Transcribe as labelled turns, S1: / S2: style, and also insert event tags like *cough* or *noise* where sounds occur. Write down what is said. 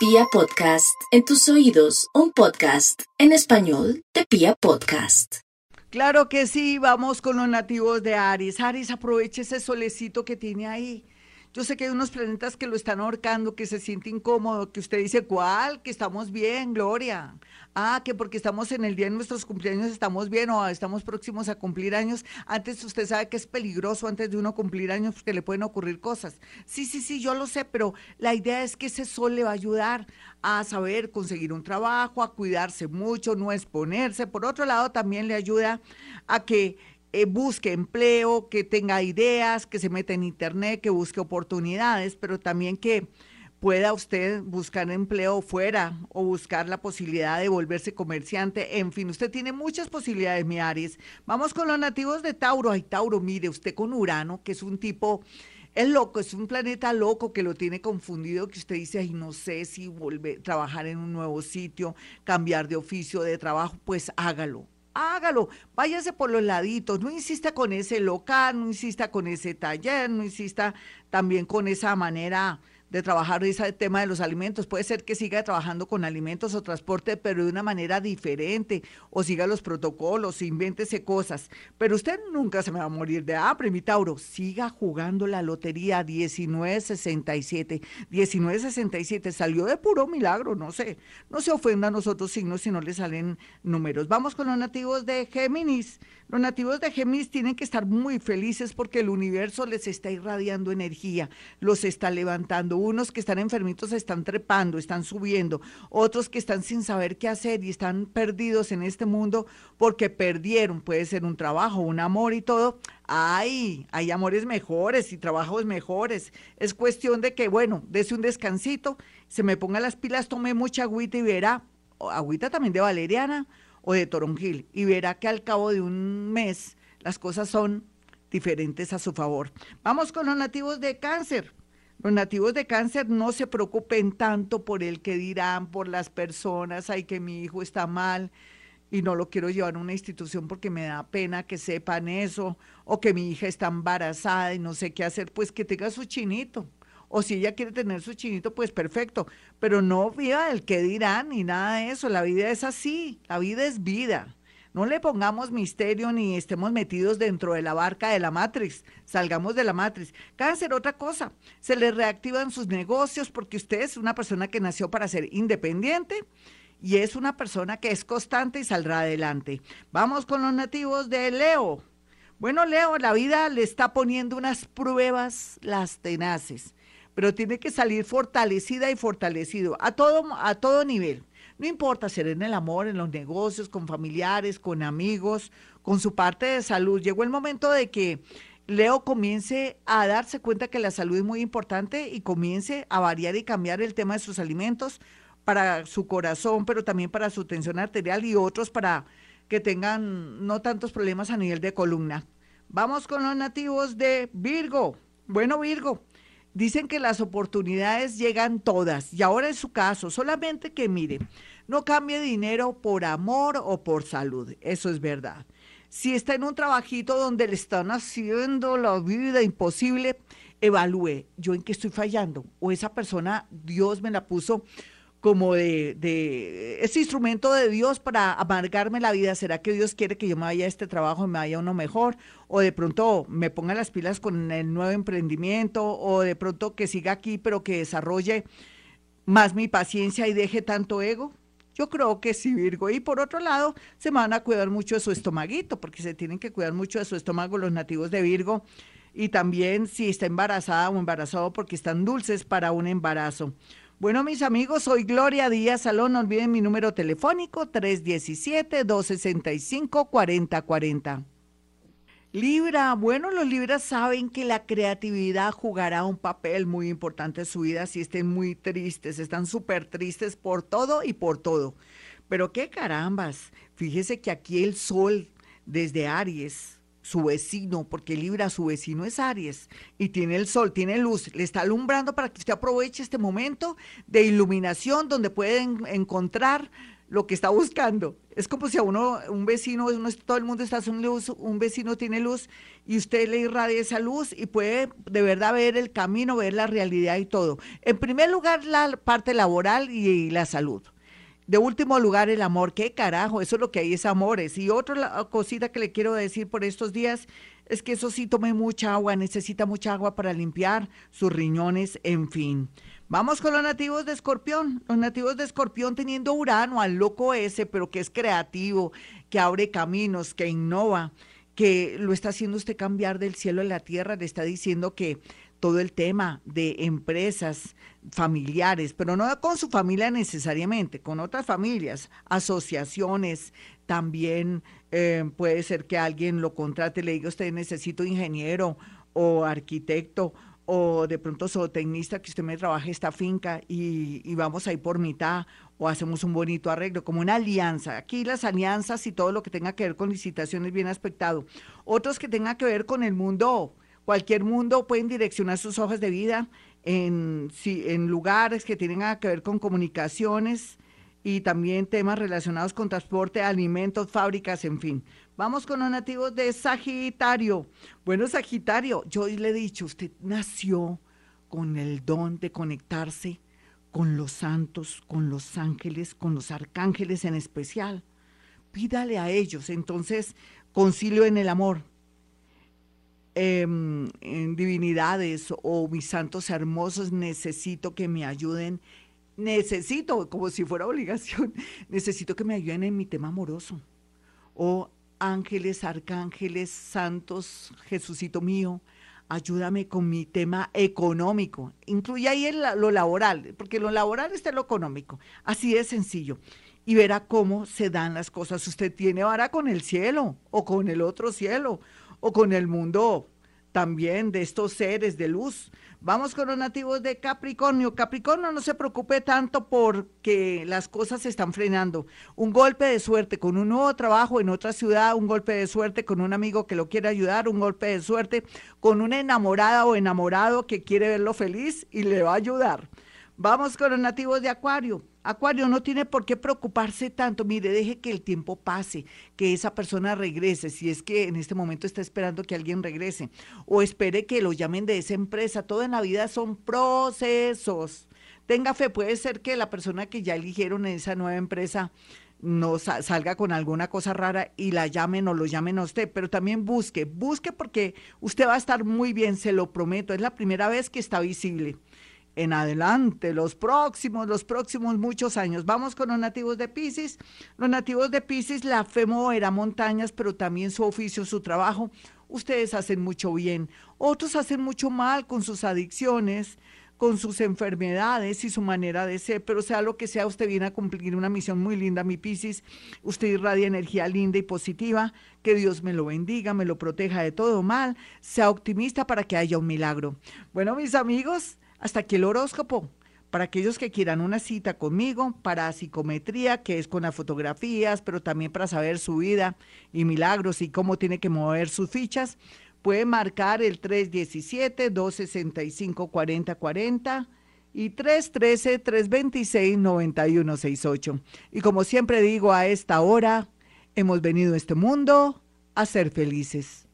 S1: Pia Podcast, en tus oídos, un podcast en español de Pia Podcast.
S2: Claro que sí, vamos con los nativos de Aries. Aries, aproveche ese solecito que tiene ahí. Yo sé que hay unos planetas que lo están ahorcando, que se siente incómodo, que usted dice, ¿cuál? Que estamos bien, Gloria. Ah, que porque estamos en el día de nuestros cumpleaños estamos bien o estamos próximos a cumplir años. Antes usted sabe que es peligroso antes de uno cumplir años porque le pueden ocurrir cosas. Sí, sí, sí, yo lo sé, pero la idea es que ese sol le va a ayudar a saber conseguir un trabajo, a cuidarse mucho, no exponerse. Por otro lado, también le ayuda a que eh, busque empleo, que tenga ideas, que se meta en internet, que busque oportunidades, pero también que pueda usted buscar empleo fuera o buscar la posibilidad de volverse comerciante. En fin, usted tiene muchas posibilidades, mi Aries. Vamos con los nativos de Tauro. Ay, Tauro, mire, usted con Urano, que es un tipo... Es loco, es un planeta loco que lo tiene confundido, que usted dice, ay, no sé si volver trabajar en un nuevo sitio, cambiar de oficio, de trabajo, pues hágalo hágalo, váyase por los laditos, no insista con ese local, no insista con ese taller, no insista también con esa manera de trabajar ese tema de los alimentos. Puede ser que siga trabajando con alimentos o transporte, pero de una manera diferente, o siga los protocolos, invéntese cosas. Pero usted nunca se me va a morir de hambre, mi Tauro. Siga jugando la lotería 1967. 1967 salió de puro milagro, no sé. No se ofenda a nosotros signos si no le salen números. Vamos con los nativos de Géminis. Los nativos de Géminis tienen que estar muy felices porque el universo les está irradiando energía, los está levantando. Unos que están enfermitos están trepando, están subiendo, otros que están sin saber qué hacer y están perdidos en este mundo porque perdieron, puede ser un trabajo, un amor y todo. Ay, hay amores mejores y trabajos mejores. Es cuestión de que, bueno, dese un descansito, se me ponga las pilas, tome mucha agüita y verá, agüita también de valeriana o de toronjil y verá que al cabo de un mes las cosas son diferentes a su favor. Vamos con los nativos de cáncer. Los nativos de cáncer no se preocupen tanto por el que dirán, por las personas, ay que mi hijo está mal y no lo quiero llevar a una institución porque me da pena que sepan eso, o que mi hija está embarazada y no sé qué hacer, pues que tenga su chinito o si ella quiere tener su chinito, pues perfecto, pero no viva el que dirán ni nada de eso, la vida es así, la vida es vida. No le pongamos misterio ni estemos metidos dentro de la barca de la matriz. Salgamos de la matriz. Cáncer, otra cosa. Se le reactivan sus negocios porque usted es una persona que nació para ser independiente y es una persona que es constante y saldrá adelante. Vamos con los nativos de Leo. Bueno, Leo, la vida le está poniendo unas pruebas las tenaces pero tiene que salir fortalecida y fortalecido a todo, a todo nivel. No importa ser en el amor, en los negocios, con familiares, con amigos, con su parte de salud. Llegó el momento de que Leo comience a darse cuenta que la salud es muy importante y comience a variar y cambiar el tema de sus alimentos para su corazón, pero también para su tensión arterial y otros para que tengan no tantos problemas a nivel de columna. Vamos con los nativos de Virgo. Bueno, Virgo, Dicen que las oportunidades llegan todas y ahora es su caso, solamente que mire, no cambie dinero por amor o por salud, eso es verdad. Si está en un trabajito donde le están haciendo la vida imposible, evalúe yo en qué estoy fallando o esa persona Dios me la puso como de, de, ese instrumento de Dios para amargarme la vida. ¿Será que Dios quiere que yo me vaya a este trabajo y me vaya uno mejor? O de pronto me ponga las pilas con el nuevo emprendimiento, o de pronto que siga aquí, pero que desarrolle más mi paciencia y deje tanto ego. Yo creo que sí, Virgo. Y por otro lado, se van a cuidar mucho de su estomaguito, porque se tienen que cuidar mucho de su estómago los nativos de Virgo. Y también si está embarazada o embarazado, porque están dulces para un embarazo. Bueno, mis amigos, soy Gloria Díaz Salón. No olviden mi número telefónico 317-265-4040. Libra, bueno, los Libras saben que la creatividad jugará un papel muy importante en su vida si estén muy tristes, están súper tristes por todo y por todo. Pero qué carambas, fíjese que aquí el sol desde Aries su vecino, porque Libra, su vecino es Aries, y tiene el sol, tiene luz, le está alumbrando para que usted aproveche este momento de iluminación donde pueden encontrar lo que está buscando. Es como si a uno, un vecino, todo el mundo está sin luz, un vecino tiene luz y usted le irradia esa luz y puede de verdad ver el camino, ver la realidad y todo. En primer lugar, la parte laboral y, la salud. De último lugar, el amor. ¿Qué carajo? Eso es lo que hay, es amores. Y otra cosita que le quiero decir por estos días es que eso sí tome mucha agua, necesita mucha agua para limpiar sus riñones, en fin. Vamos con los nativos de Escorpión. Los nativos de Escorpión teniendo Urano al loco ese, pero que es creativo, que abre caminos, que innova, que lo está haciendo usted cambiar del cielo a la tierra, le está diciendo que todo el tema de empresas familiares, pero no con su familia necesariamente, con otras familias, asociaciones, también eh, puede ser que alguien lo contrate, le diga usted necesito ingeniero o arquitecto o de pronto zootecnista que usted me trabaje esta finca y, y, vamos a ir por mitad o hacemos un bonito arreglo, como una alianza. Aquí las alianzas y todo lo que tenga que ver con licitaciones bien aspectado. Otros que tengan que ver con el mundo, cualquier mundo pueden direccionar sus hojas de vida en, en lugares que tengan que ver con comunicaciones y también temas relacionados con transporte, alimentos, fábricas, en fin. Vamos con los nativos de Sagitario. Bueno, Sagitario, yo le he dicho, usted nació con el don de conectarse con los santos, con los ángeles, con los arcángeles en especial. Pídale a ellos, entonces, concilio en el amor, em, en divinidades o mis santos hermosos, necesito que me ayuden, necesito, como si fuera obligación, *laughs* necesito que me ayuden en mi tema amoroso. O ángeles, arcángeles, santos, Jesucito mío, ayúdame con mi tema económico. Incluye ahí lo laboral, porque lo laboral está en lo económico. Así de sencillo. Y verá cómo se dan las cosas. Usted tiene vara con el cielo, o con el otro cielo, o con el mundo también de estos seres de luz. Vamos con los nativos de Capricornio. Capricornio, no se preocupe tanto porque las cosas se están frenando. Un golpe de suerte con un nuevo trabajo en otra ciudad, un golpe de suerte con un amigo que lo quiere ayudar, un golpe de suerte con una enamorada o enamorado que quiere verlo feliz y le va a ayudar. Vamos con los nativos de Acuario. Acuario no tiene por qué preocuparse tanto. Mire, deje que el tiempo pase, que esa persona regrese, si es que en este momento está esperando que alguien regrese, o espere que lo llamen de esa empresa. Todo en la vida son procesos. Tenga fe, puede ser que la persona que ya eligieron en esa nueva empresa no salga con alguna cosa rara y la llamen o lo llamen a usted, pero también busque, busque porque usted va a estar muy bien, se lo prometo. Es la primera vez que está visible en adelante, los próximos, los próximos muchos años. Vamos con los nativos de Pisces. Los nativos de Pisces, la fe moverá montañas, pero también su oficio, su trabajo. Ustedes hacen mucho bien, otros hacen mucho mal con sus adicciones, con sus enfermedades y su manera de ser, pero sea lo que sea, usted viene a cumplir una misión muy linda, mi Piscis. Usted irradia energía linda y positiva. Que Dios me lo bendiga, me lo proteja de todo mal. Sea optimista para que haya un milagro. Bueno, mis amigos, hasta aquí el horóscopo. Para aquellos que quieran una cita conmigo, para psicometría, que es con las fotografías, pero también para saber su vida y milagros y cómo tiene que mover sus fichas, puede marcar el 317-265-4040 y 313-326-9168. Y como siempre digo, a esta hora hemos venido a este mundo a ser felices.